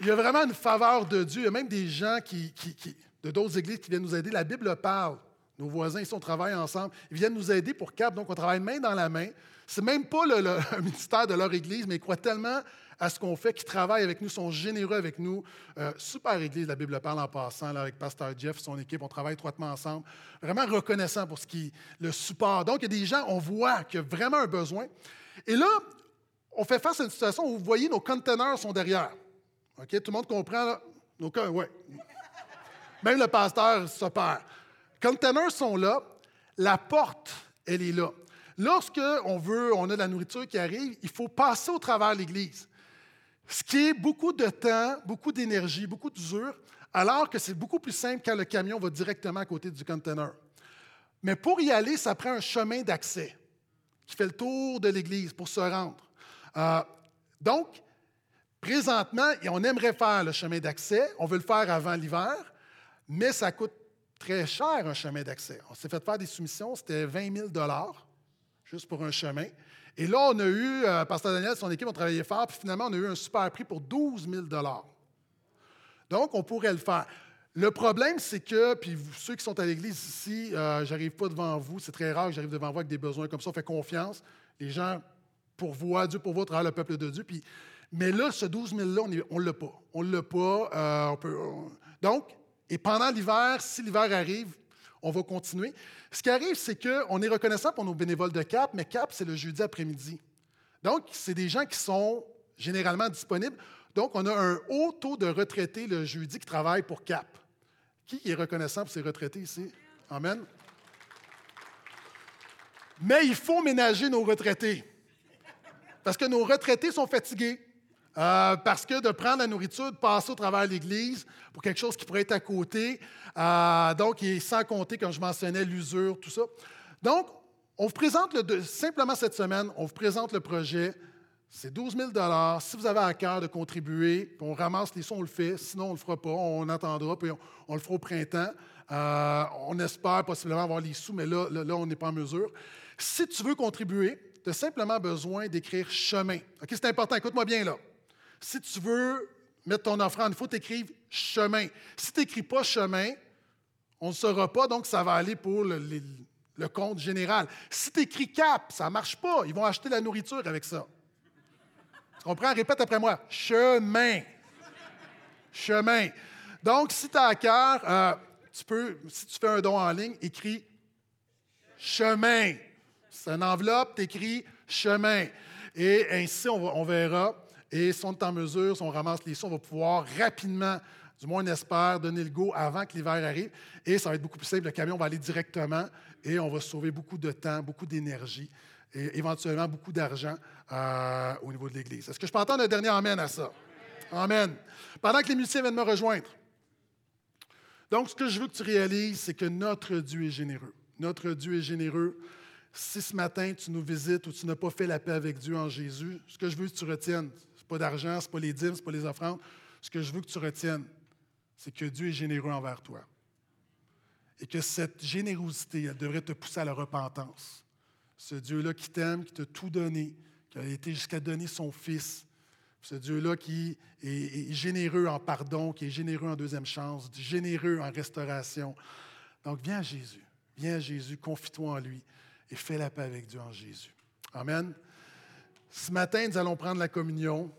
Il y a vraiment une faveur de Dieu. Il y a même des gens qui, de d'autres églises qui viennent nous aider. La Bible parle. Nos voisins, ici, on travaille ensemble. Ils viennent nous aider pour CAP. Donc, on travaille main dans la main. C'est même pas le, ministère de leur église, mais ils croient tellement à ce qu'on fait, qu'ils travaillent avec nous, sont généreux avec nous. Euh, super église, la Bible parle en passant, là, avec Pasteur Jeff son équipe. On travaille étroitement ensemble. Vraiment reconnaissant pour ce qui le support. Donc, il y a des gens, on voit qu'il y a vraiment un besoin. Et là, on fait face à une situation où vous voyez, nos conteneurs sont derrière. OK? Tout le monde comprend, là? Nos, ouais. Même le pasteur se perd. Conteneurs sont là. La porte, elle est là. Lorsque on veut, on a de la nourriture qui arrive, il faut passer au travers l'Église. Ce qui est beaucoup de temps, beaucoup d'énergie, beaucoup d'usure, alors que c'est beaucoup plus simple quand le camion va directement à côté du conteneur. Mais pour y aller, ça prend un chemin d'accès qui fait le tour de l'Église pour se rendre. Euh, donc, présentement, on aimerait faire le chemin d'accès, on veut le faire avant l'hiver, mais ça coûte très cher un chemin d'accès. On s'est fait faire des soumissions, c'était 20 000 juste pour un chemin. Et là, on a eu, euh, Pasteur Daniel et son équipe ont travaillé fort, puis finalement, on a eu un super prix pour 12 000 Donc, on pourrait le faire. Le problème, c'est que, puis ceux qui sont à l'église ici, euh, j'arrive pas devant vous, c'est très rare que j'arrive devant vous avec des besoins comme ça, on fait confiance. Les gens pourvoient, Dieu pourvoit à travers le peuple de Dieu. Puis, mais là, ce 12 000-là, on ne l'a pas. On ne l'a pas. Euh, donc, et pendant l'hiver, si l'hiver arrive, on va continuer. Ce qui arrive, c'est qu'on est reconnaissant pour nos bénévoles de CAP, mais CAP, c'est le jeudi après-midi. Donc, c'est des gens qui sont généralement disponibles. Donc, on a un haut taux de retraités le jeudi qui travaillent pour CAP. Qui est reconnaissant pour ces retraités ici? Amen. Mais il faut ménager nos retraités. Parce que nos retraités sont fatigués. Euh, parce que de prendre la nourriture, de passer au travers de l'Église pour quelque chose qui pourrait être à côté, euh, donc, et sans compter, comme je mentionnais, l'usure, tout ça. Donc, on vous présente le, simplement cette semaine, on vous présente le projet. C'est 12 000 Si vous avez à cœur de contribuer, on ramasse les sons, on le fait. Sinon, on ne le fera pas. On attendra, puis on, le fera au printemps. Euh, on espère possiblement avoir les sous, mais là, là, on n'est pas en mesure. Si tu veux contribuer, tu as simplement besoin d'écrire chemin. OK, c'est important, écoute-moi bien là. Si tu veux mettre ton offrande, il faut t'écrire chemin. Si tu n'écris pas chemin, on ne saura pas, donc ça va aller pour le, compte général. Si tu écris cap, ça ne marche pas. Ils vont acheter la nourriture avec ça. Tu comprends? Répète après moi. Chemin. Chemin. Donc, si tu as à cœur, euh, tu peux, si tu fais un don en ligne, écris chemin. C'est une enveloppe, tu écris chemin. Et ainsi, on verra et si on est en mesure, si on ramasse les sous, on va pouvoir rapidement, du moins on espère, donner le go avant que l'hiver arrive. Et ça va être beaucoup plus simple. Le camion va aller directement et on va sauver beaucoup de temps, beaucoup d'énergie et éventuellement beaucoup d'argent euh, au niveau de l'Église. Est-ce que je peux entendre un dernier Amen à ça? Amen. Pendant que les musiciens viennent me rejoindre. Donc, ce que je veux que tu réalises, c'est que notre Dieu est généreux. Notre Dieu est généreux. Si ce matin tu nous visites ou tu n'as pas fait la paix avec Dieu en Jésus, ce que je veux que tu retiennes, pas d'argent, ce n'est pas les dîmes, ce n'est pas les offrandes. Ce que je veux que tu retiennes, c'est que Dieu est généreux envers toi. Et que cette générosité, elle devrait te pousser à la repentance. Ce Dieu-là qui t'aime, qui t'a tout donné, qui a été jusqu'à donner son Fils. Ce Dieu-là qui est, généreux en pardon, qui est généreux en deuxième chance, généreux en restauration. Donc, viens à Jésus. Viens à Jésus, confie-toi en lui et fais la paix avec Dieu en Jésus. Amen. Ce matin, nous allons prendre la communion.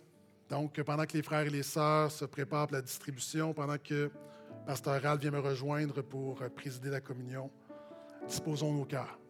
Donc, pendant que les frères et les sœurs se préparent pour la distribution, pendant que Pasteur Ralph vient me rejoindre pour présider la communion, disposons nos cœurs.